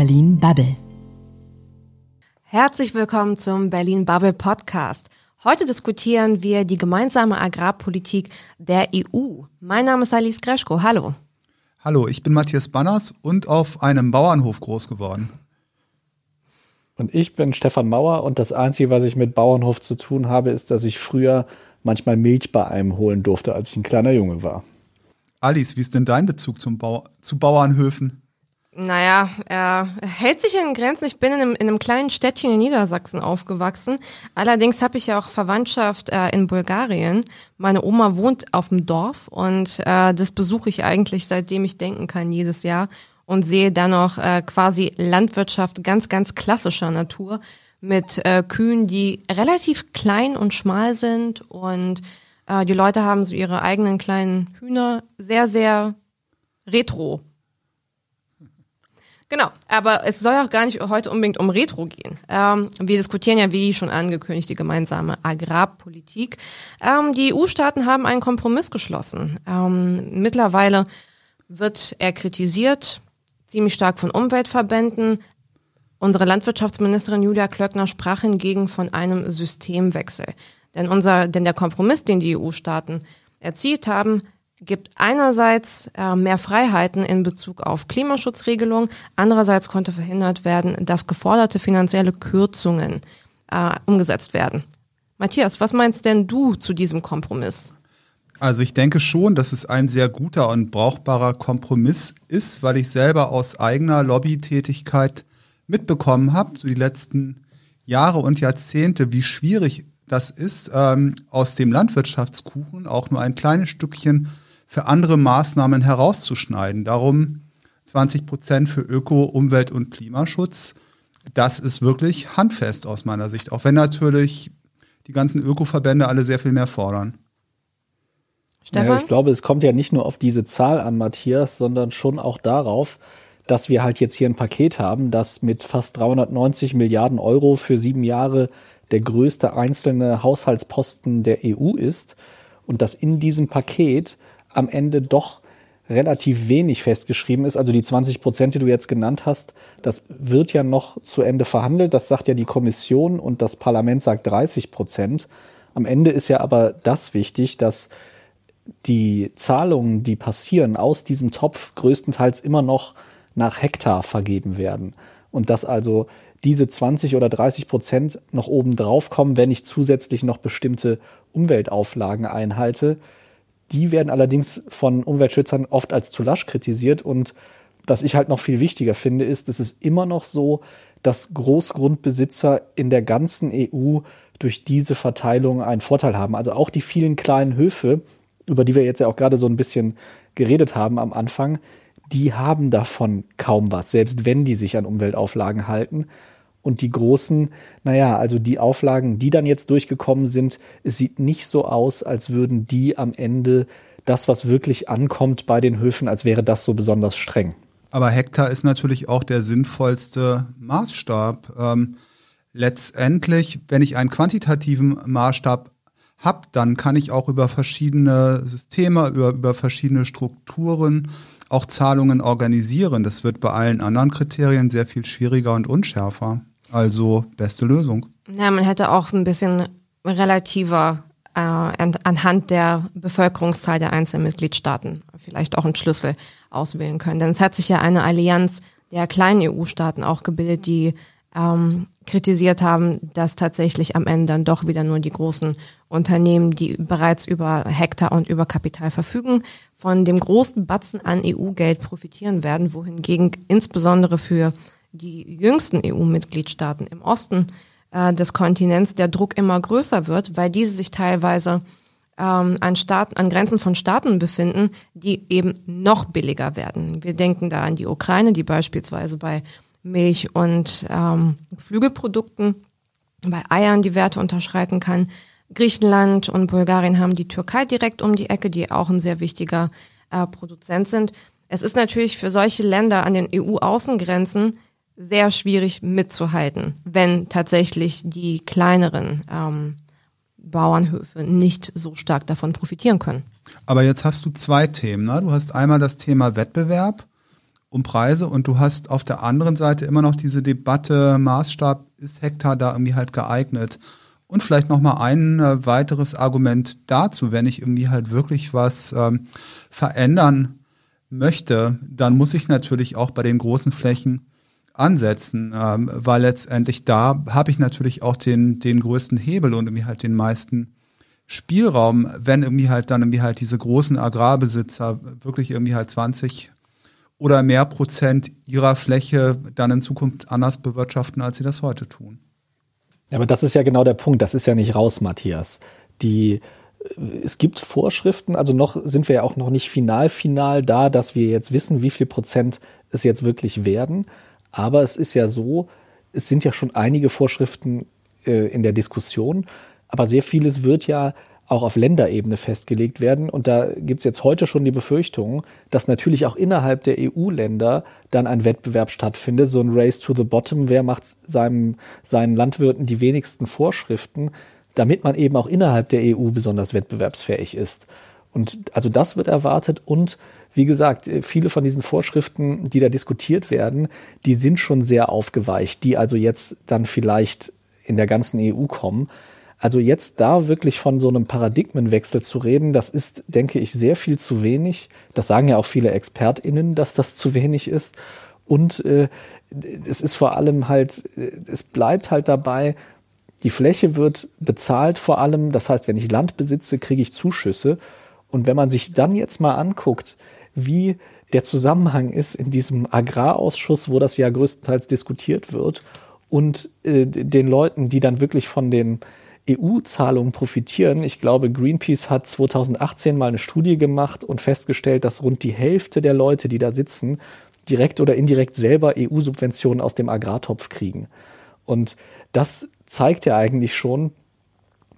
Berlin Bubble. Herzlich willkommen zum Berlin Bubble Podcast. Heute diskutieren wir die gemeinsame Agrarpolitik der EU. Mein Name ist Alice Greschko. Hallo. Hallo, ich bin Matthias Banners und auf einem Bauernhof groß geworden. Und ich bin Stefan Mauer und das Einzige, was ich mit Bauernhof zu tun habe, ist, dass ich früher manchmal Milch bei einem holen durfte, als ich ein kleiner Junge war. Alice, wie ist denn dein Bezug zum Bau zu Bauernhöfen? Naja, er hält sich in Grenzen. Ich bin in einem, in einem kleinen Städtchen in Niedersachsen aufgewachsen. Allerdings habe ich ja auch Verwandtschaft äh, in Bulgarien. Meine Oma wohnt auf dem Dorf und äh, das besuche ich eigentlich seitdem ich denken kann jedes Jahr und sehe dann noch äh, quasi Landwirtschaft ganz, ganz klassischer Natur mit äh, Kühen, die relativ klein und schmal sind und äh, die Leute haben so ihre eigenen kleinen Hühner, sehr, sehr retro Genau, aber es soll auch gar nicht heute unbedingt um Retro gehen. Ähm, wir diskutieren ja, wie schon angekündigt, die gemeinsame Agrarpolitik. Ähm, die EU-Staaten haben einen Kompromiss geschlossen. Ähm, mittlerweile wird er kritisiert, ziemlich stark von Umweltverbänden. Unsere Landwirtschaftsministerin Julia Klöckner sprach hingegen von einem Systemwechsel. Denn unser, denn der Kompromiss, den die EU-Staaten erzielt haben, gibt einerseits äh, mehr Freiheiten in Bezug auf Klimaschutzregelungen, andererseits konnte verhindert werden, dass geforderte finanzielle Kürzungen äh, umgesetzt werden. Matthias, was meinst denn du zu diesem Kompromiss? Also ich denke schon, dass es ein sehr guter und brauchbarer Kompromiss ist, weil ich selber aus eigener Lobbytätigkeit mitbekommen habe, so die letzten Jahre und Jahrzehnte, wie schwierig das ist, ähm, aus dem Landwirtschaftskuchen auch nur ein kleines Stückchen für andere Maßnahmen herauszuschneiden. Darum 20 Prozent für Öko, Umwelt und Klimaschutz. Das ist wirklich handfest aus meiner Sicht, auch wenn natürlich die ganzen Ökoverbände alle sehr viel mehr fordern. Stefan? Ja, ich glaube, es kommt ja nicht nur auf diese Zahl an, Matthias, sondern schon auch darauf, dass wir halt jetzt hier ein Paket haben, das mit fast 390 Milliarden Euro für sieben Jahre der größte einzelne Haushaltsposten der EU ist und dass in diesem Paket am Ende doch relativ wenig festgeschrieben ist. Also die 20 Prozent, die du jetzt genannt hast, das wird ja noch zu Ende verhandelt. Das sagt ja die Kommission und das Parlament sagt 30 Prozent. Am Ende ist ja aber das wichtig, dass die Zahlungen, die passieren aus diesem Topf, größtenteils immer noch nach Hektar vergeben werden. Und dass also diese 20 oder 30 Prozent noch oben drauf kommen, wenn ich zusätzlich noch bestimmte Umweltauflagen einhalte. Die werden allerdings von Umweltschützern oft als zu lasch kritisiert und was ich halt noch viel wichtiger finde, ist, es ist immer noch so, dass Großgrundbesitzer in der ganzen EU durch diese Verteilung einen Vorteil haben. Also auch die vielen kleinen Höfe, über die wir jetzt ja auch gerade so ein bisschen geredet haben am Anfang, die haben davon kaum was, selbst wenn die sich an Umweltauflagen halten. Und die großen, naja, also die Auflagen, die dann jetzt durchgekommen sind, es sieht nicht so aus, als würden die am Ende das, was wirklich ankommt bei den Höfen, als wäre das so besonders streng. Aber Hektar ist natürlich auch der sinnvollste Maßstab. Ähm, letztendlich, wenn ich einen quantitativen Maßstab habe, dann kann ich auch über verschiedene Systeme, über, über verschiedene Strukturen auch Zahlungen organisieren. Das wird bei allen anderen Kriterien sehr viel schwieriger und unschärfer. Also beste Lösung. Ja, man hätte auch ein bisschen relativer äh, anhand der Bevölkerungszahl der einzelnen Mitgliedstaaten vielleicht auch einen Schlüssel auswählen können. Denn es hat sich ja eine Allianz der kleinen EU-Staaten auch gebildet, die ähm, kritisiert haben, dass tatsächlich am Ende dann doch wieder nur die großen Unternehmen, die bereits über Hektar und über Kapital verfügen, von dem großen Batzen an EU-Geld profitieren werden, wohingegen insbesondere für die jüngsten EU-Mitgliedstaaten im Osten äh, des Kontinents der Druck immer größer wird, weil diese sich teilweise ähm, an, Staaten, an Grenzen von Staaten befinden, die eben noch billiger werden. Wir denken da an die Ukraine, die beispielsweise bei Milch und ähm, Flügelprodukten, bei Eiern die Werte unterschreiten kann. Griechenland und Bulgarien haben die Türkei direkt um die Ecke, die auch ein sehr wichtiger äh, Produzent sind. Es ist natürlich für solche Länder an den EU-Außengrenzen sehr schwierig mitzuhalten, wenn tatsächlich die kleineren ähm, Bauernhöfe nicht so stark davon profitieren können. Aber jetzt hast du zwei Themen. Ne? Du hast einmal das Thema Wettbewerb um Preise und du hast auf der anderen Seite immer noch diese Debatte, Maßstab, ist Hektar da irgendwie halt geeignet? Und vielleicht nochmal ein äh, weiteres Argument dazu, wenn ich irgendwie halt wirklich was ähm, verändern möchte, dann muss ich natürlich auch bei den großen Flächen ansetzen, ähm, weil letztendlich da habe ich natürlich auch den, den größten Hebel und irgendwie halt den meisten Spielraum, wenn irgendwie halt dann irgendwie halt diese großen Agrarbesitzer wirklich irgendwie halt 20 oder mehr Prozent ihrer Fläche dann in Zukunft anders bewirtschaften, als sie das heute tun. Ja, aber das ist ja genau der Punkt. Das ist ja nicht raus, Matthias. Die, äh, es gibt Vorschriften, also noch sind wir ja auch noch nicht final final da, dass wir jetzt wissen, wie viel Prozent es jetzt wirklich werden. Aber es ist ja so, es sind ja schon einige Vorschriften äh, in der Diskussion, aber sehr vieles wird ja auch auf Länderebene festgelegt werden. Und da gibt's jetzt heute schon die Befürchtung, dass natürlich auch innerhalb der EU-Länder dann ein Wettbewerb stattfindet, so ein Race to the Bottom, wer macht seinem, seinen Landwirten die wenigsten Vorschriften, damit man eben auch innerhalb der EU besonders wettbewerbsfähig ist. Und also das wird erwartet und wie gesagt, viele von diesen Vorschriften, die da diskutiert werden, die sind schon sehr aufgeweicht, die also jetzt dann vielleicht in der ganzen EU kommen. Also jetzt da wirklich von so einem Paradigmenwechsel zu reden, das ist, denke ich, sehr viel zu wenig. Das sagen ja auch viele ExpertInnen, dass das zu wenig ist. Und äh, es ist vor allem halt, es bleibt halt dabei, die Fläche wird bezahlt vor allem. Das heißt, wenn ich Land besitze, kriege ich Zuschüsse. Und wenn man sich dann jetzt mal anguckt, wie der Zusammenhang ist in diesem Agrarausschuss, wo das ja größtenteils diskutiert wird, und äh, den Leuten, die dann wirklich von den EU-Zahlungen profitieren. Ich glaube, Greenpeace hat 2018 mal eine Studie gemacht und festgestellt, dass rund die Hälfte der Leute, die da sitzen, direkt oder indirekt selber EU-Subventionen aus dem Agrartopf kriegen. Und das zeigt ja eigentlich schon,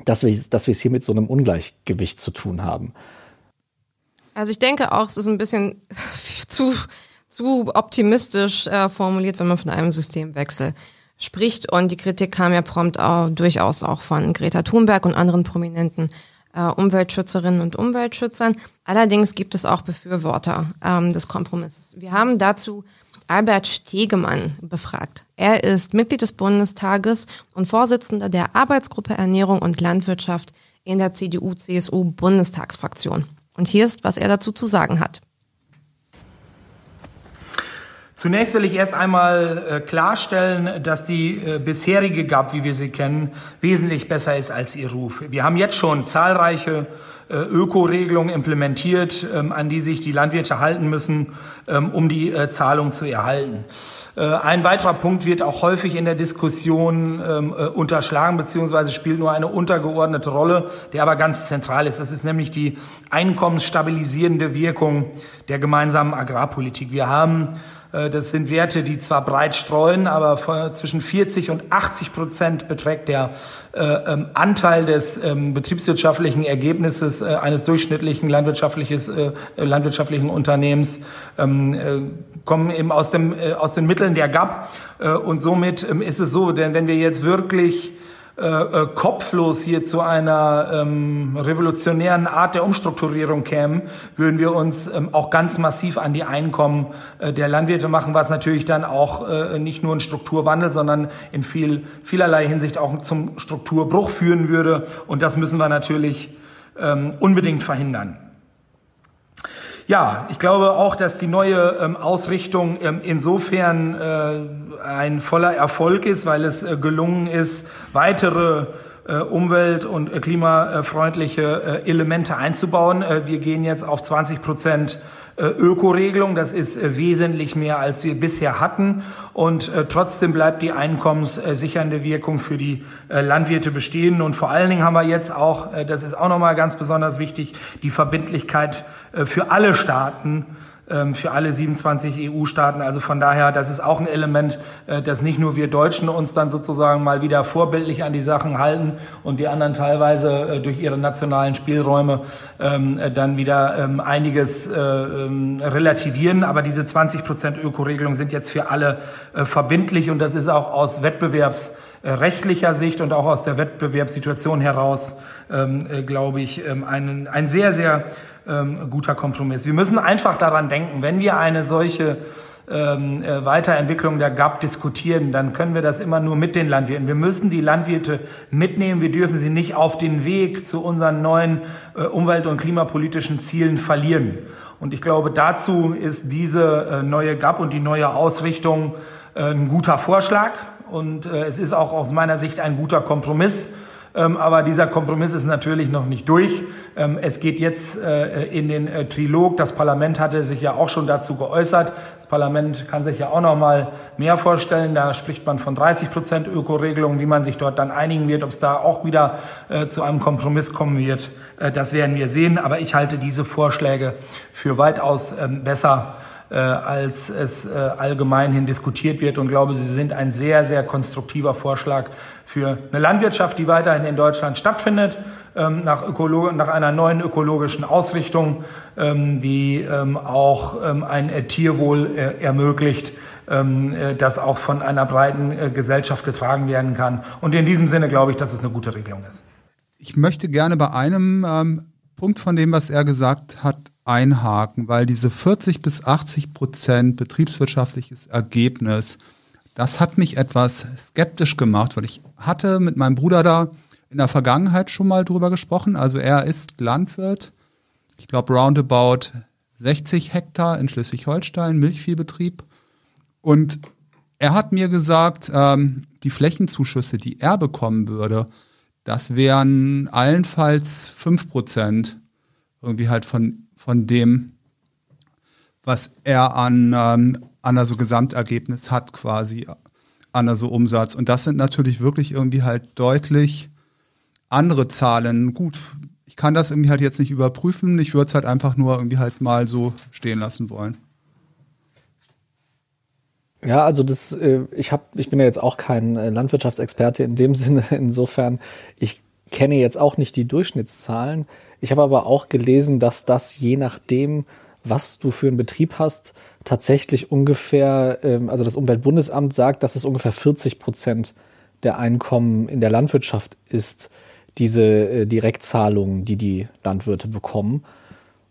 dass wir, dass wir es hier mit so einem Ungleichgewicht zu tun haben. Also ich denke auch, es ist ein bisschen zu, zu optimistisch äh, formuliert, wenn man von einem Systemwechsel spricht. Und die Kritik kam ja prompt auch, durchaus auch von Greta Thunberg und anderen prominenten äh, Umweltschützerinnen und Umweltschützern. Allerdings gibt es auch Befürworter ähm, des Kompromisses. Wir haben dazu Albert Stegemann befragt. Er ist Mitglied des Bundestages und Vorsitzender der Arbeitsgruppe Ernährung und Landwirtschaft in der CDU-CSU-Bundestagsfraktion. Und hier ist, was er dazu zu sagen hat. Zunächst will ich erst einmal äh, klarstellen, dass die äh, bisherige GAP, wie wir sie kennen, wesentlich besser ist als ihr Ruf. Wir haben jetzt schon zahlreiche äh, Ökoregelungen implementiert, ähm, an die sich die Landwirte halten müssen, ähm, um die Zahlung zu erhalten. Äh, ein weiterer Punkt wird auch häufig in der Diskussion ähm, äh, unterschlagen, beziehungsweise spielt nur eine untergeordnete Rolle, der aber ganz zentral ist. Das ist nämlich die einkommensstabilisierende Wirkung der gemeinsamen Agrarpolitik. Wir haben das sind Werte, die zwar breit streuen, aber zwischen 40 und 80 Prozent beträgt der äh, ähm, Anteil des ähm, betriebswirtschaftlichen Ergebnisses äh, eines durchschnittlichen äh, landwirtschaftlichen Unternehmens ähm, äh, kommen eben aus dem äh, aus den Mitteln der GAP äh, und somit ist es so, denn wenn wir jetzt wirklich äh, äh, kopflos hier zu einer ähm, revolutionären Art der Umstrukturierung kämen, würden wir uns ähm, auch ganz massiv an die Einkommen äh, der Landwirte machen, was natürlich dann auch äh, nicht nur ein Strukturwandel, sondern in viel, vielerlei Hinsicht auch zum Strukturbruch führen würde. Und das müssen wir natürlich ähm, unbedingt verhindern. Ja, ich glaube auch, dass die neue ähm, Ausrichtung ähm, insofern äh, ein voller Erfolg ist, weil es äh, gelungen ist, weitere äh, umwelt- und äh, klimafreundliche äh, Elemente einzubauen. Wir gehen jetzt auf 20 Prozent Ökoregelung. Das ist wesentlich mehr, als wir bisher hatten. Und trotzdem bleibt die einkommenssichernde Wirkung für die Landwirte bestehen. Und vor allen Dingen haben wir jetzt auch, das ist auch nochmal ganz besonders wichtig, die Verbindlichkeit für alle Staaten, für alle 27 EU-Staaten. Also von daher, das ist auch ein Element, äh, dass nicht nur wir Deutschen uns dann sozusagen mal wieder vorbildlich an die Sachen halten und die anderen teilweise äh, durch ihre nationalen Spielräume ähm, äh, dann wieder ähm, einiges relativieren. Aber diese 20 Prozent Ökoregelung sind jetzt für alle verbindlich und das ist auch aus wettbewerbsrechtlicher Sicht und auch aus der Wettbewerbssituation heraus, glaube ich, ein, ein sehr, sehr ähm, guter Kompromiss. Wir müssen einfach daran denken, wenn wir eine solche ähm, äh, Weiterentwicklung der GAP diskutieren, dann können wir das immer nur mit den Landwirten. Wir müssen die Landwirte mitnehmen. Wir dürfen sie nicht auf den Weg zu unseren neuen äh, umwelt- und klimapolitischen Zielen verlieren. Und ich glaube, dazu ist diese äh, neue GAP und die neue Ausrichtung äh, ein guter Vorschlag. Und äh, es ist auch aus meiner Sicht ein guter Kompromiss. Ähm, aber dieser Kompromiss ist natürlich noch nicht durch. Ähm, es geht jetzt äh, in den äh, Trilog. Das Parlament hatte sich ja auch schon dazu geäußert. Das Parlament kann sich ja auch noch mal mehr vorstellen. Da spricht man von 30 Prozent Ökoregelung, wie man sich dort dann einigen wird, ob es da auch wieder äh, zu einem Kompromiss kommen wird. Das werden wir sehen. Aber ich halte diese Vorschläge für weitaus ähm, besser äh, als es äh, allgemein hin diskutiert wird und glaube, sie sind ein sehr, sehr konstruktiver Vorschlag für eine Landwirtschaft, die weiterhin in Deutschland stattfindet, ähm, nach, Ökolo nach einer neuen ökologischen Ausrichtung, ähm, die ähm, auch ein äh, Tierwohl ermöglicht, das auch von einer breiten Gesellschaft getragen werden kann. Und in diesem Sinne glaube ich, dass es eine gute Regelung ist. Ich möchte gerne bei einem Punkt von dem, was er gesagt hat, einhaken, weil diese 40 bis 80 Prozent betriebswirtschaftliches Ergebnis, das hat mich etwas skeptisch gemacht, weil ich hatte mit meinem Bruder da in der Vergangenheit schon mal drüber gesprochen. Also er ist Landwirt, ich glaube roundabout 60 Hektar in Schleswig-Holstein, Milchviehbetrieb. Und er hat mir gesagt, ähm, die Flächenzuschüsse, die er bekommen würde, das wären allenfalls 5 Prozent irgendwie halt von von dem, was er an, ähm, an also Gesamtergebnis hat quasi, an also Umsatz. Und das sind natürlich wirklich irgendwie halt deutlich andere Zahlen. Gut, ich kann das irgendwie halt jetzt nicht überprüfen. Ich würde es halt einfach nur irgendwie halt mal so stehen lassen wollen. Ja, also das, äh, ich habe, ich bin ja jetzt auch kein äh, Landwirtschaftsexperte in dem Sinne. Insofern, ich kenne jetzt auch nicht die Durchschnittszahlen. Ich habe aber auch gelesen, dass das je nachdem, was du für einen Betrieb hast, tatsächlich ungefähr, ähm, also das Umweltbundesamt sagt, dass es ungefähr 40 Prozent der Einkommen in der Landwirtschaft ist, diese äh, Direktzahlungen, die die Landwirte bekommen.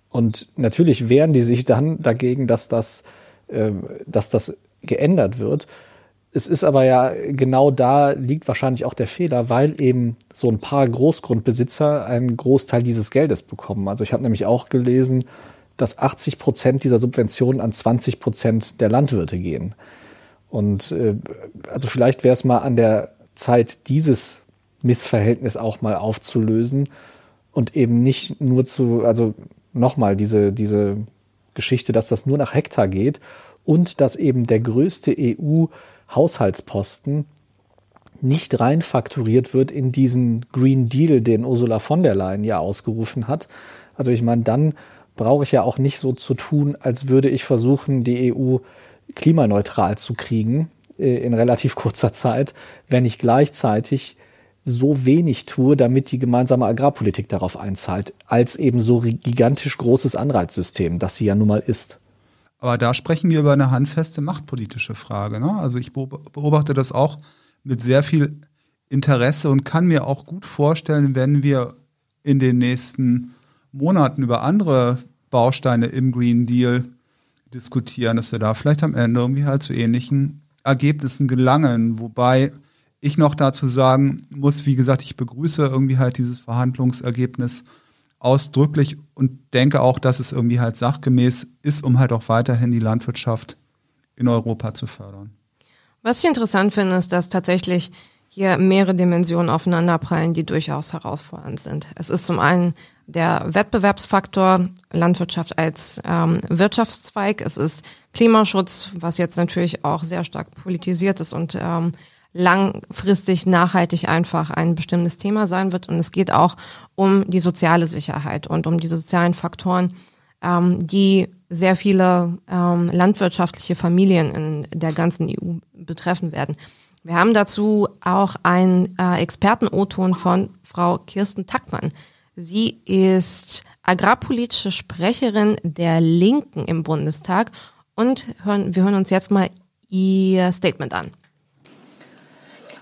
Und natürlich wehren die sich dann dagegen, dass das, ähm, dass das geändert wird. Es ist aber ja genau da liegt wahrscheinlich auch der Fehler, weil eben so ein paar Großgrundbesitzer einen Großteil dieses Geldes bekommen. Also ich habe nämlich auch gelesen, dass 80 Prozent dieser Subventionen an 20 Prozent der Landwirte gehen. Und äh, also vielleicht wäre es mal an der Zeit, dieses Missverhältnis auch mal aufzulösen und eben nicht nur zu, also nochmal diese, diese Geschichte, dass das nur nach Hektar geht und dass eben der größte EU Haushaltsposten nicht rein fakturiert wird in diesen Green Deal, den Ursula von der Leyen ja ausgerufen hat. Also ich meine, dann brauche ich ja auch nicht so zu tun, als würde ich versuchen, die EU klimaneutral zu kriegen äh, in relativ kurzer Zeit, wenn ich gleichzeitig so wenig tue, damit die gemeinsame Agrarpolitik darauf einzahlt, als eben so gigantisch großes Anreizsystem, das sie ja nun mal ist. Aber da sprechen wir über eine handfeste machtpolitische Frage. Ne? Also ich beobachte das auch mit sehr viel Interesse und kann mir auch gut vorstellen, wenn wir in den nächsten Monaten über andere Bausteine im Green Deal diskutieren, dass wir da vielleicht am Ende irgendwie halt zu ähnlichen Ergebnissen gelangen. Wobei ich noch dazu sagen muss, wie gesagt, ich begrüße irgendwie halt dieses Verhandlungsergebnis ausdrücklich und denke auch, dass es irgendwie halt sachgemäß ist, um halt auch weiterhin die Landwirtschaft in Europa zu fördern. Was ich interessant finde, ist, dass tatsächlich hier mehrere Dimensionen aufeinanderprallen, die durchaus herausfordernd sind. Es ist zum einen der Wettbewerbsfaktor Landwirtschaft als ähm, Wirtschaftszweig. Es ist Klimaschutz, was jetzt natürlich auch sehr stark politisiert ist und ähm, langfristig nachhaltig einfach ein bestimmtes Thema sein wird. Und es geht auch um die soziale Sicherheit und um die sozialen Faktoren, ähm, die sehr viele ähm, landwirtschaftliche Familien in der ganzen EU betreffen werden. Wir haben dazu auch einen äh, Experten-O-Ton von Frau Kirsten Tackmann. Sie ist agrarpolitische Sprecherin der Linken im Bundestag und hören, wir hören uns jetzt mal ihr Statement an.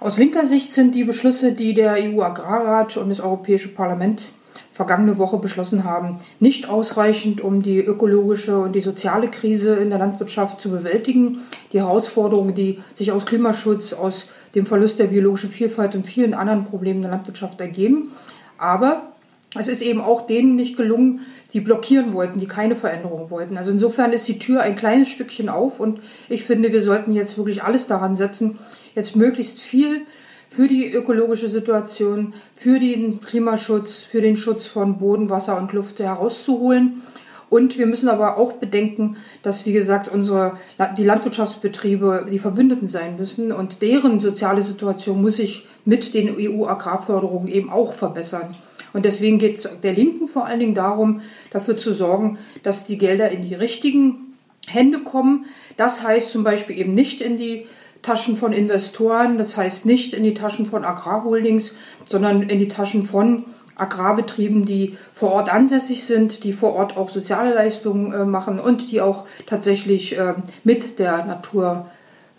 Aus linker Sicht sind die Beschlüsse, die der EU-Agrarrat und das Europäische Parlament vergangene Woche beschlossen haben, nicht ausreichend, um die ökologische und die soziale Krise in der Landwirtschaft zu bewältigen. Die Herausforderungen, die sich aus Klimaschutz, aus dem Verlust der biologischen Vielfalt und vielen anderen Problemen der Landwirtschaft ergeben. Aber es ist eben auch denen nicht gelungen, die blockieren wollten, die keine Veränderung wollten. Also insofern ist die Tür ein kleines Stückchen auf und ich finde, wir sollten jetzt wirklich alles daran setzen, jetzt möglichst viel für die ökologische Situation, für den Klimaschutz, für den Schutz von Boden, Wasser und Luft herauszuholen. Und wir müssen aber auch bedenken, dass, wie gesagt, unsere, die Landwirtschaftsbetriebe die Verbündeten sein müssen und deren soziale Situation muss sich mit den EU-Agrarförderungen eben auch verbessern. Und deswegen geht es der Linken vor allen Dingen darum, dafür zu sorgen, dass die Gelder in die richtigen Hände kommen. Das heißt zum Beispiel eben nicht in die Taschen von Investoren, das heißt nicht in die Taschen von Agrarholdings, sondern in die Taschen von Agrarbetrieben, die vor Ort ansässig sind, die vor Ort auch soziale Leistungen äh, machen und die auch tatsächlich äh, mit der Natur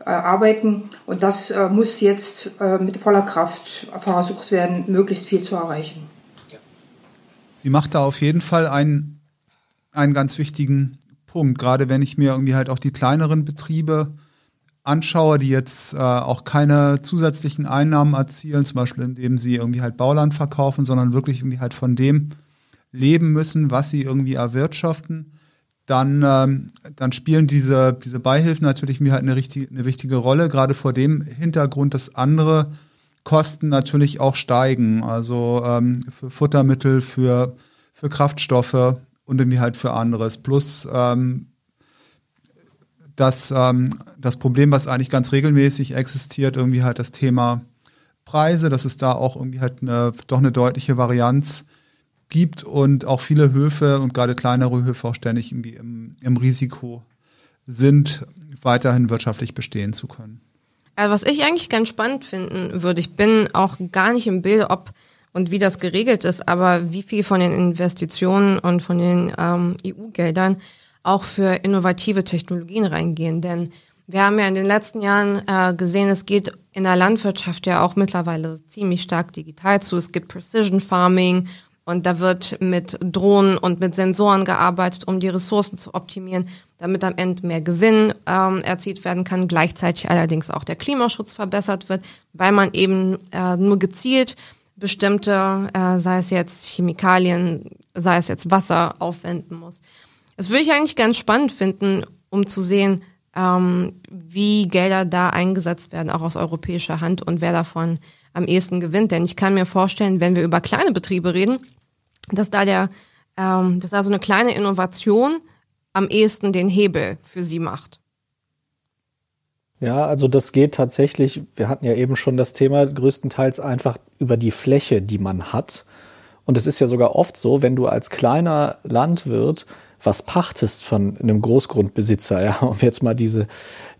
äh, arbeiten. Und das äh, muss jetzt äh, mit voller Kraft versucht werden, möglichst viel zu erreichen. Sie macht da auf jeden Fall einen, einen ganz wichtigen Punkt, gerade wenn ich mir irgendwie halt auch die kleineren Betriebe anschaue, die jetzt äh, auch keine zusätzlichen Einnahmen erzielen, zum Beispiel indem sie irgendwie halt Bauland verkaufen, sondern wirklich irgendwie halt von dem leben müssen, was sie irgendwie erwirtschaften, dann, ähm, dann spielen diese, diese Beihilfen natürlich mir halt eine, richtig, eine wichtige Rolle, gerade vor dem Hintergrund, dass andere Kosten natürlich auch steigen. Also ähm, für Futtermittel, für, für Kraftstoffe und irgendwie halt für anderes. Plus ähm, das, ähm, das Problem, was eigentlich ganz regelmäßig existiert, irgendwie halt das Thema Preise, dass es da auch irgendwie halt eine, doch eine deutliche Varianz gibt und auch viele Höfe und gerade kleinere Höfe auch ständig irgendwie im, im Risiko sind, weiterhin wirtschaftlich bestehen zu können. Also was ich eigentlich ganz spannend finden würde, ich bin auch gar nicht im Bilde, ob und wie das geregelt ist, aber wie viel von den Investitionen und von den ähm, EU-Geldern auch für innovative Technologien reingehen. Denn wir haben ja in den letzten Jahren äh, gesehen, es geht in der Landwirtschaft ja auch mittlerweile ziemlich stark digital zu. Es gibt Precision Farming und da wird mit Drohnen und mit Sensoren gearbeitet, um die Ressourcen zu optimieren, damit am Ende mehr Gewinn ähm, erzielt werden kann. Gleichzeitig allerdings auch der Klimaschutz verbessert wird, weil man eben äh, nur gezielt bestimmte, äh, sei es jetzt Chemikalien, sei es jetzt Wasser, aufwenden muss. Das würde ich eigentlich ganz spannend finden, um zu sehen, ähm, wie Gelder da eingesetzt werden, auch aus europäischer Hand und wer davon am ehesten gewinnt. Denn ich kann mir vorstellen, wenn wir über kleine Betriebe reden, dass da der, ähm, dass da so eine kleine Innovation am ehesten den Hebel für sie macht. Ja, also das geht tatsächlich, wir hatten ja eben schon das Thema, größtenteils einfach über die Fläche, die man hat. Und es ist ja sogar oft so, wenn du als kleiner Landwirt was pachtest von einem Großgrundbesitzer, ja, um jetzt mal diese,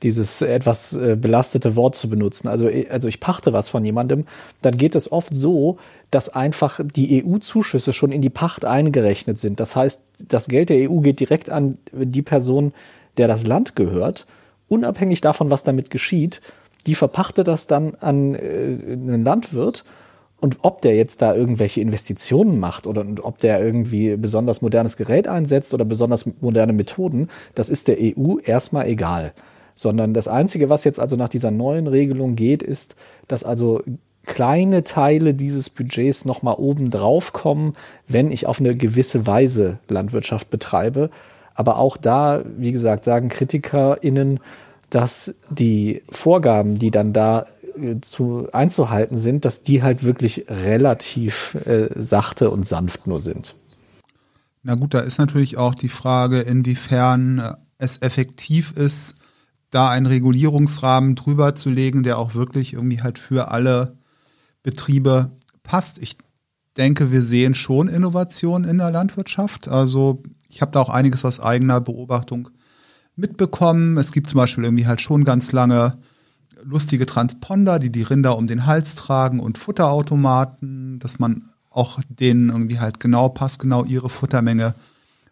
dieses etwas äh, belastete Wort zu benutzen. Also, äh, also ich pachte was von jemandem, dann geht es oft so, dass einfach die EU-Zuschüsse schon in die Pacht eingerechnet sind. Das heißt, das Geld der EU geht direkt an die Person, der das Land gehört, unabhängig davon, was damit geschieht. Die verpachtet das dann an äh, einen Landwirt und ob der jetzt da irgendwelche Investitionen macht oder ob der irgendwie besonders modernes Gerät einsetzt oder besonders moderne Methoden, das ist der EU erstmal egal. Sondern das Einzige, was jetzt also nach dieser neuen Regelung geht, ist, dass also kleine Teile dieses Budgets nochmal oben drauf kommen, wenn ich auf eine gewisse Weise Landwirtschaft betreibe. Aber auch da, wie gesagt, sagen KritikerInnen, dass die Vorgaben, die dann da zu einzuhalten sind, dass die halt wirklich relativ äh, sachte und sanft nur sind. Na gut, da ist natürlich auch die Frage, inwiefern äh, es effektiv ist, da einen Regulierungsrahmen drüber zu legen, der auch wirklich irgendwie halt für alle Betriebe passt. Ich denke, wir sehen schon Innovationen in der Landwirtschaft. Also ich habe da auch einiges aus eigener Beobachtung mitbekommen. Es gibt zum Beispiel irgendwie halt schon ganz lange lustige Transponder, die die Rinder um den Hals tragen und Futterautomaten, dass man auch denen irgendwie halt genau passgenau ihre Futtermenge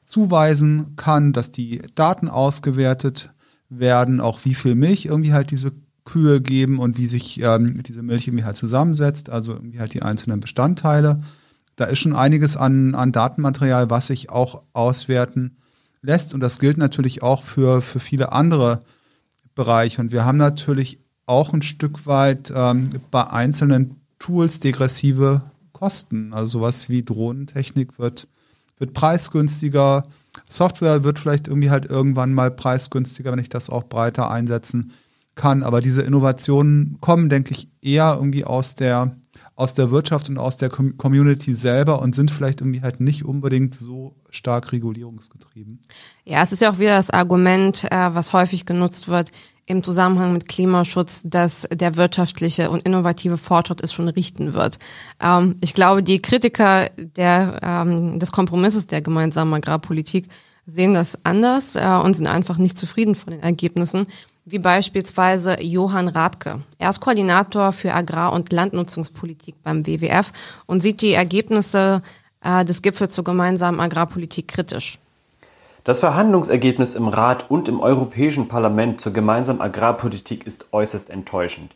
zuweisen kann, dass die Daten ausgewertet werden, auch wie viel Milch irgendwie halt diese Kühe geben und wie sich ähm, diese Milch irgendwie halt zusammensetzt, also irgendwie halt die einzelnen Bestandteile da ist schon einiges an, an Datenmaterial, was sich auch auswerten lässt. Und das gilt natürlich auch für, für viele andere Bereiche. Und wir haben natürlich auch ein Stück weit ähm, bei einzelnen Tools degressive Kosten. Also sowas wie Drohnentechnik wird, wird preisgünstiger. Software wird vielleicht irgendwie halt irgendwann mal preisgünstiger, wenn ich das auch breiter einsetzen kann. Aber diese Innovationen kommen, denke ich, eher irgendwie aus der aus der Wirtschaft und aus der Community selber und sind vielleicht irgendwie halt nicht unbedingt so stark regulierungsgetrieben. Ja, es ist ja auch wieder das Argument, äh, was häufig genutzt wird im Zusammenhang mit Klimaschutz, dass der wirtschaftliche und innovative Fortschritt es schon richten wird. Ähm, ich glaube, die Kritiker der, ähm, des Kompromisses der gemeinsamen Agrarpolitik sehen das anders äh, und sind einfach nicht zufrieden von den Ergebnissen wie beispielsweise Johann Radke. Er ist Koordinator für Agrar- und Landnutzungspolitik beim WWF und sieht die Ergebnisse äh, des Gipfels zur gemeinsamen Agrarpolitik kritisch. Das Verhandlungsergebnis im Rat und im Europäischen Parlament zur gemeinsamen Agrarpolitik ist äußerst enttäuschend.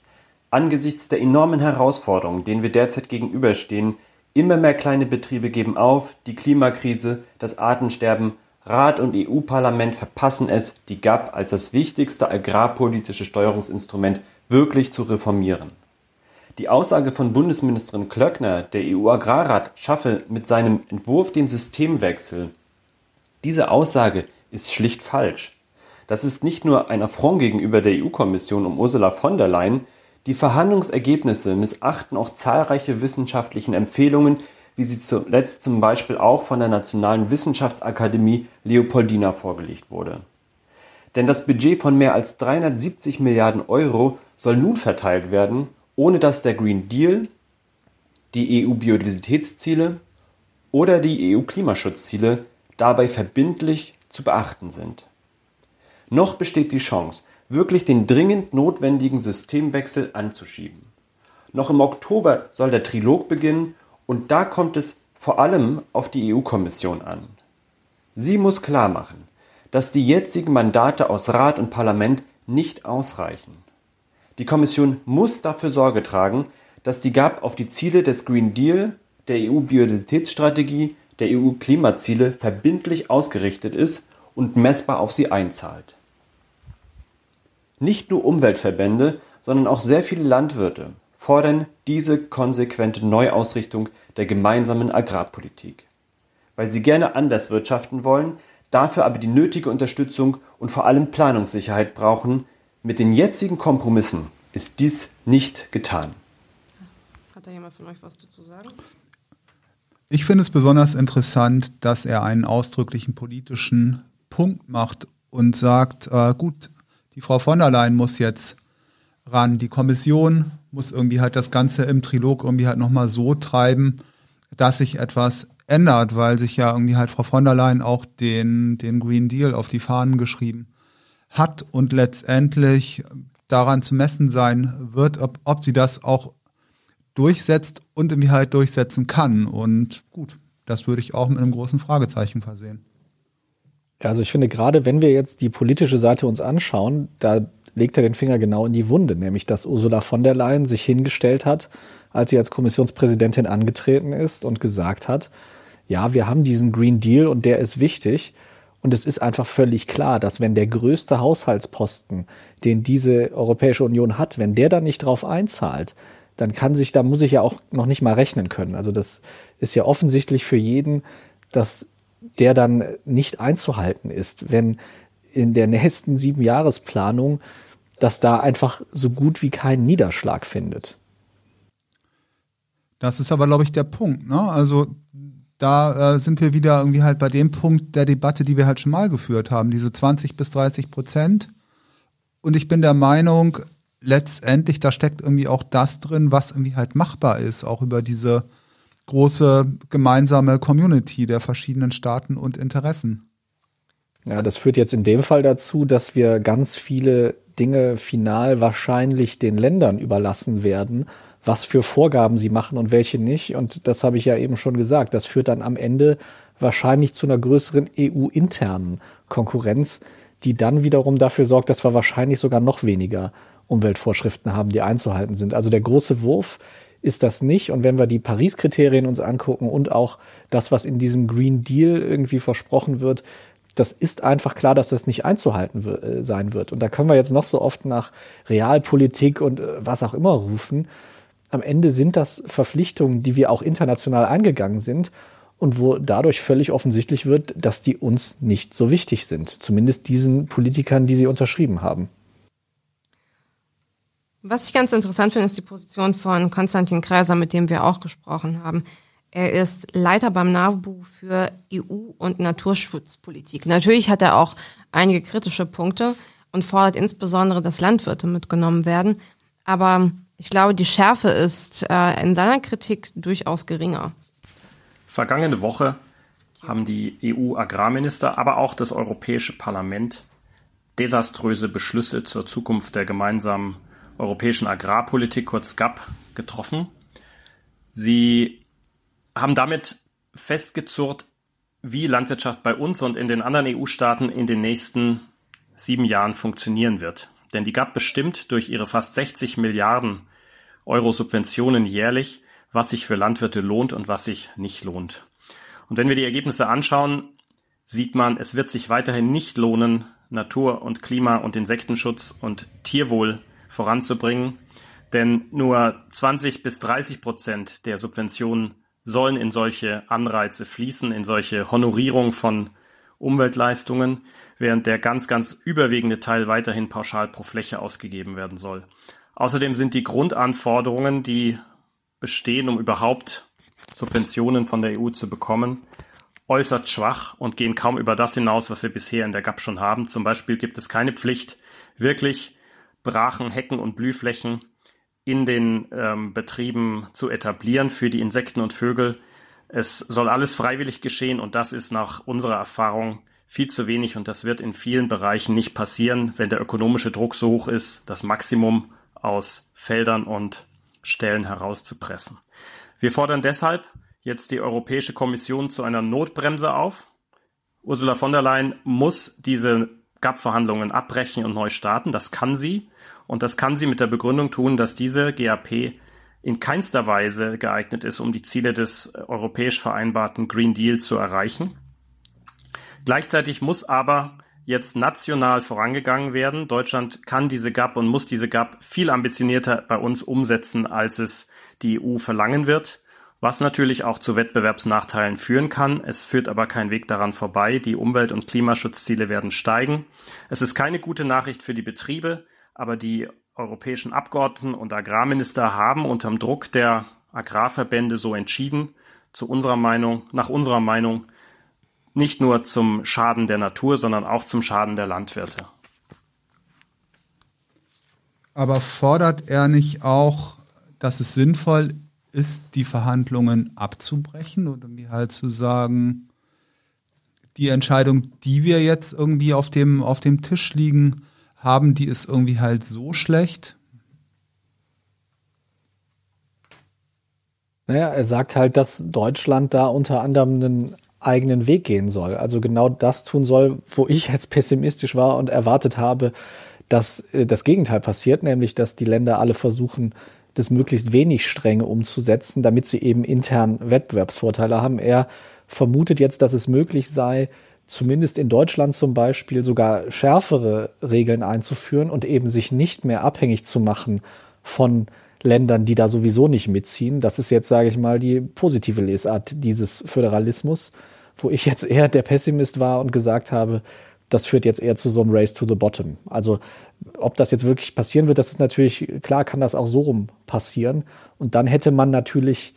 Angesichts der enormen Herausforderungen, denen wir derzeit gegenüberstehen, immer mehr kleine Betriebe geben auf, die Klimakrise, das Artensterben Rat und EU-Parlament verpassen es, die GAP als das wichtigste agrarpolitische Steuerungsinstrument wirklich zu reformieren. Die Aussage von Bundesministerin Klöckner, der EU-Agrarrat schaffe mit seinem Entwurf den Systemwechsel, diese Aussage ist schlicht falsch. Das ist nicht nur ein Affront gegenüber der EU-Kommission um Ursula von der Leyen, die Verhandlungsergebnisse missachten auch zahlreiche wissenschaftlichen Empfehlungen, wie sie zuletzt zum Beispiel auch von der Nationalen Wissenschaftsakademie Leopoldina vorgelegt wurde. Denn das Budget von mehr als 370 Milliarden Euro soll nun verteilt werden, ohne dass der Green Deal, die EU-Biodiversitätsziele oder die EU-Klimaschutzziele dabei verbindlich zu beachten sind. Noch besteht die Chance, wirklich den dringend notwendigen Systemwechsel anzuschieben. Noch im Oktober soll der Trilog beginnen und da kommt es vor allem auf die EU-Kommission an. Sie muss klarmachen, dass die jetzigen Mandate aus Rat und Parlament nicht ausreichen. Die Kommission muss dafür Sorge tragen, dass die GAP auf die Ziele des Green Deal, der EU-Biodiversitätsstrategie, der EU-Klimaziele verbindlich ausgerichtet ist und messbar auf sie einzahlt. Nicht nur Umweltverbände, sondern auch sehr viele Landwirte fordern diese konsequente Neuausrichtung der gemeinsamen Agrarpolitik. Weil sie gerne anders wirtschaften wollen, dafür aber die nötige Unterstützung und vor allem Planungssicherheit brauchen, mit den jetzigen Kompromissen ist dies nicht getan. Hat da jemand von euch was dazu sagen? Ich finde es besonders interessant, dass er einen ausdrücklichen politischen Punkt macht und sagt, äh, gut, die Frau von der Leyen muss jetzt ran, die Kommission muss irgendwie halt das Ganze im Trilog irgendwie halt nochmal so treiben, dass sich etwas ändert, weil sich ja irgendwie halt Frau von der Leyen auch den, den Green Deal auf die Fahnen geschrieben hat und letztendlich daran zu messen sein wird, ob, ob sie das auch durchsetzt und irgendwie halt durchsetzen kann. Und gut, das würde ich auch mit einem großen Fragezeichen versehen. Also ich finde, gerade wenn wir jetzt die politische Seite uns anschauen, da legt er den Finger genau in die Wunde, nämlich dass Ursula von der Leyen sich hingestellt hat, als sie als Kommissionspräsidentin angetreten ist und gesagt hat, ja, wir haben diesen Green Deal und der ist wichtig. Und es ist einfach völlig klar, dass wenn der größte Haushaltsposten, den diese Europäische Union hat, wenn der dann nicht drauf einzahlt, dann kann sich, da muss ich ja auch noch nicht mal rechnen können. Also das ist ja offensichtlich für jeden, dass der dann nicht einzuhalten ist. Wenn in der nächsten sieben Jahresplanung, dass da einfach so gut wie keinen Niederschlag findet. Das ist aber, glaube ich, der Punkt. Ne? Also da äh, sind wir wieder irgendwie halt bei dem Punkt der Debatte, die wir halt schon mal geführt haben, diese 20 bis 30 Prozent. Und ich bin der Meinung, letztendlich, da steckt irgendwie auch das drin, was irgendwie halt machbar ist, auch über diese große gemeinsame Community der verschiedenen Staaten und Interessen. Ja, das führt jetzt in dem Fall dazu, dass wir ganz viele Dinge final wahrscheinlich den Ländern überlassen werden, was für Vorgaben sie machen und welche nicht. Und das habe ich ja eben schon gesagt. Das führt dann am Ende wahrscheinlich zu einer größeren EU-internen Konkurrenz, die dann wiederum dafür sorgt, dass wir wahrscheinlich sogar noch weniger Umweltvorschriften haben, die einzuhalten sind. Also der große Wurf ist das nicht. Und wenn wir die Paris-Kriterien uns angucken und auch das, was in diesem Green Deal irgendwie versprochen wird, das ist einfach klar, dass das nicht einzuhalten äh, sein wird. Und da können wir jetzt noch so oft nach Realpolitik und äh, was auch immer rufen. Am Ende sind das Verpflichtungen, die wir auch international eingegangen sind und wo dadurch völlig offensichtlich wird, dass die uns nicht so wichtig sind. Zumindest diesen Politikern, die sie unterschrieben haben. Was ich ganz interessant finde, ist die Position von Konstantin Kreiser, mit dem wir auch gesprochen haben. Er ist Leiter beim NABU für EU- und Naturschutzpolitik. Natürlich hat er auch einige kritische Punkte und fordert insbesondere, dass Landwirte mitgenommen werden. Aber ich glaube, die Schärfe ist äh, in seiner Kritik durchaus geringer. Vergangene Woche haben die EU-Agrarminister, aber auch das Europäische Parlament desaströse Beschlüsse zur Zukunft der gemeinsamen europäischen Agrarpolitik, kurz GAP, getroffen. Sie haben damit festgezurrt, wie Landwirtschaft bei uns und in den anderen EU-Staaten in den nächsten sieben Jahren funktionieren wird. Denn die GAP bestimmt durch ihre fast 60 Milliarden Euro Subventionen jährlich, was sich für Landwirte lohnt und was sich nicht lohnt. Und wenn wir die Ergebnisse anschauen, sieht man, es wird sich weiterhin nicht lohnen, Natur- und Klima- und Insektenschutz und Tierwohl voranzubringen, denn nur 20 bis 30 Prozent der Subventionen sollen in solche Anreize fließen, in solche Honorierung von Umweltleistungen, während der ganz, ganz überwiegende Teil weiterhin pauschal pro Fläche ausgegeben werden soll. Außerdem sind die Grundanforderungen, die bestehen, um überhaupt Subventionen von der EU zu bekommen, äußerst schwach und gehen kaum über das hinaus, was wir bisher in der GAP schon haben. Zum Beispiel gibt es keine Pflicht, wirklich Brachen, Hecken und Blühflächen in den ähm, Betrieben zu etablieren für die Insekten und Vögel. Es soll alles freiwillig geschehen und das ist nach unserer Erfahrung viel zu wenig und das wird in vielen Bereichen nicht passieren, wenn der ökonomische Druck so hoch ist, das Maximum aus Feldern und Stellen herauszupressen. Wir fordern deshalb jetzt die Europäische Kommission zu einer Notbremse auf. Ursula von der Leyen muss diese GAP-Verhandlungen abbrechen und neu starten. Das kann sie. Und das kann sie mit der Begründung tun, dass diese GAP in keinster Weise geeignet ist, um die Ziele des europäisch vereinbarten Green Deal zu erreichen. Gleichzeitig muss aber jetzt national vorangegangen werden. Deutschland kann diese GAP und muss diese GAP viel ambitionierter bei uns umsetzen, als es die EU verlangen wird, was natürlich auch zu Wettbewerbsnachteilen führen kann. Es führt aber kein Weg daran vorbei. Die Umwelt- und Klimaschutzziele werden steigen. Es ist keine gute Nachricht für die Betriebe, aber die europäischen Abgeordneten und Agrarminister haben unterm Druck der Agrarverbände so entschieden, zu unserer Meinung, nach unserer Meinung nicht nur zum Schaden der Natur, sondern auch zum Schaden der Landwirte. Aber fordert er nicht auch, dass es sinnvoll ist, die Verhandlungen abzubrechen oder irgendwie halt zu sagen, die Entscheidung, die wir jetzt irgendwie auf dem, auf dem Tisch liegen haben, die ist irgendwie halt so schlecht? Naja, er sagt halt, dass Deutschland da unter anderem einen eigenen Weg gehen soll. Also genau das tun soll, wo ich jetzt pessimistisch war und erwartet habe, dass äh, das Gegenteil passiert, nämlich dass die Länder alle versuchen, das möglichst wenig strenge umzusetzen, damit sie eben intern Wettbewerbsvorteile haben. Er vermutet jetzt, dass es möglich sei, zumindest in Deutschland zum Beispiel sogar schärfere Regeln einzuführen und eben sich nicht mehr abhängig zu machen von Ländern, die da sowieso nicht mitziehen. Das ist jetzt, sage ich mal, die positive Lesart dieses Föderalismus wo ich jetzt eher der Pessimist war und gesagt habe, das führt jetzt eher zu so einem Race to the Bottom. Also ob das jetzt wirklich passieren wird, das ist natürlich, klar kann das auch so rum passieren. Und dann hätte man natürlich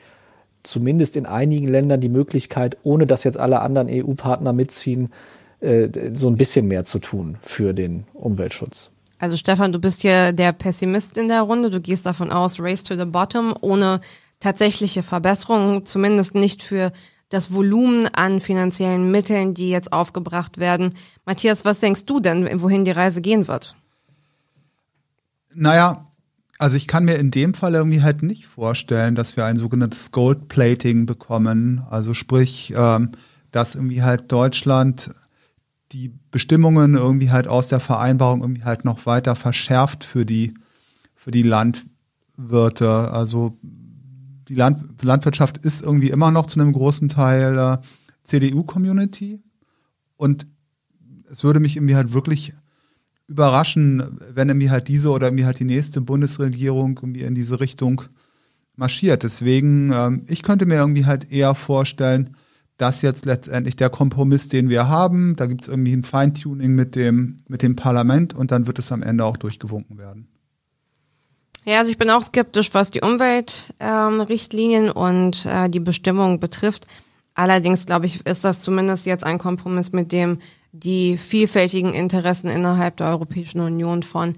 zumindest in einigen Ländern die Möglichkeit, ohne dass jetzt alle anderen EU-Partner mitziehen, äh, so ein bisschen mehr zu tun für den Umweltschutz. Also Stefan, du bist hier der Pessimist in der Runde. Du gehst davon aus, Race to the Bottom, ohne tatsächliche Verbesserungen, zumindest nicht für das Volumen an finanziellen Mitteln, die jetzt aufgebracht werden. Matthias, was denkst du denn, wohin die Reise gehen wird? Naja, also ich kann mir in dem Fall irgendwie halt nicht vorstellen, dass wir ein sogenanntes Goldplating bekommen. Also sprich, ähm, dass irgendwie halt Deutschland die Bestimmungen irgendwie halt aus der Vereinbarung irgendwie halt noch weiter verschärft für die, für die Landwirte. Also die Land Landwirtschaft ist irgendwie immer noch zu einem großen Teil äh, CDU-Community. Und es würde mich irgendwie halt wirklich überraschen, wenn irgendwie halt diese oder irgendwie halt die nächste Bundesregierung irgendwie in diese Richtung marschiert. Deswegen, ähm, ich könnte mir irgendwie halt eher vorstellen, dass jetzt letztendlich der Kompromiss, den wir haben, da gibt es irgendwie ein Feintuning mit dem, mit dem Parlament und dann wird es am Ende auch durchgewunken werden. Ja, also ich bin auch skeptisch, was die Umweltrichtlinien ähm, und äh, die Bestimmungen betrifft. Allerdings glaube ich, ist das zumindest jetzt ein Kompromiss, mit dem die vielfältigen Interessen innerhalb der Europäischen Union von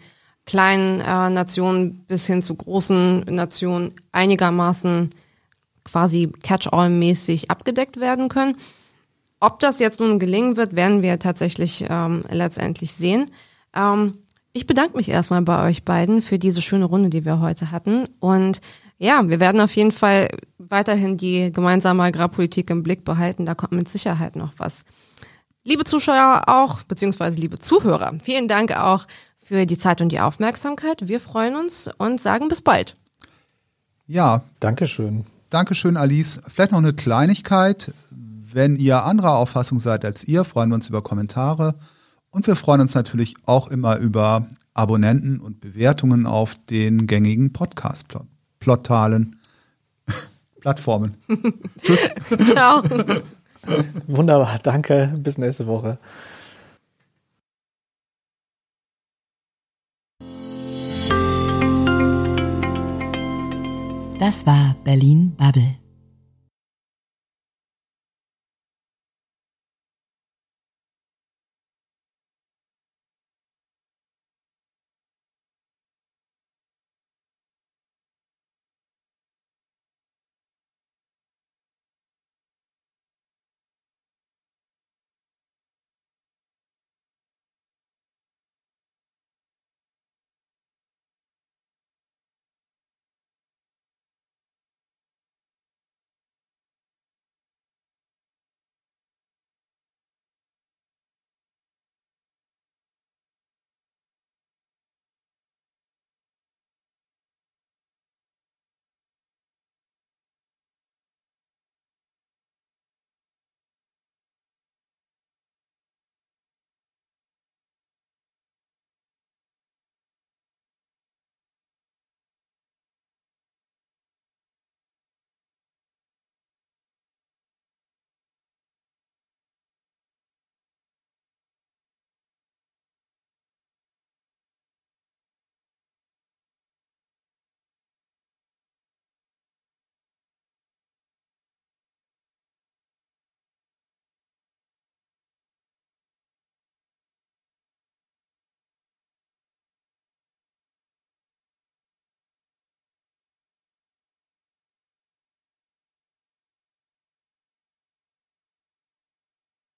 kleinen äh, Nationen bis hin zu großen Nationen einigermaßen quasi Catch-all-mäßig abgedeckt werden können. Ob das jetzt nun gelingen wird, werden wir tatsächlich ähm, letztendlich sehen. Ähm, ich bedanke mich erstmal bei euch beiden für diese schöne Runde, die wir heute hatten. Und ja, wir werden auf jeden Fall weiterhin die gemeinsame Agrarpolitik im Blick behalten. Da kommt mit Sicherheit noch was. Liebe Zuschauer auch, beziehungsweise liebe Zuhörer, vielen Dank auch für die Zeit und die Aufmerksamkeit. Wir freuen uns und sagen bis bald. Ja. Dankeschön. Dankeschön, Alice. Vielleicht noch eine Kleinigkeit. Wenn ihr anderer Auffassung seid als ihr, freuen wir uns über Kommentare. Und wir freuen uns natürlich auch immer über Abonnenten und Bewertungen auf den gängigen Podcast-Plottalen. Plattformen. Tschüss. Ciao. Wunderbar, danke. Bis nächste Woche. Das war Berlin Bubble.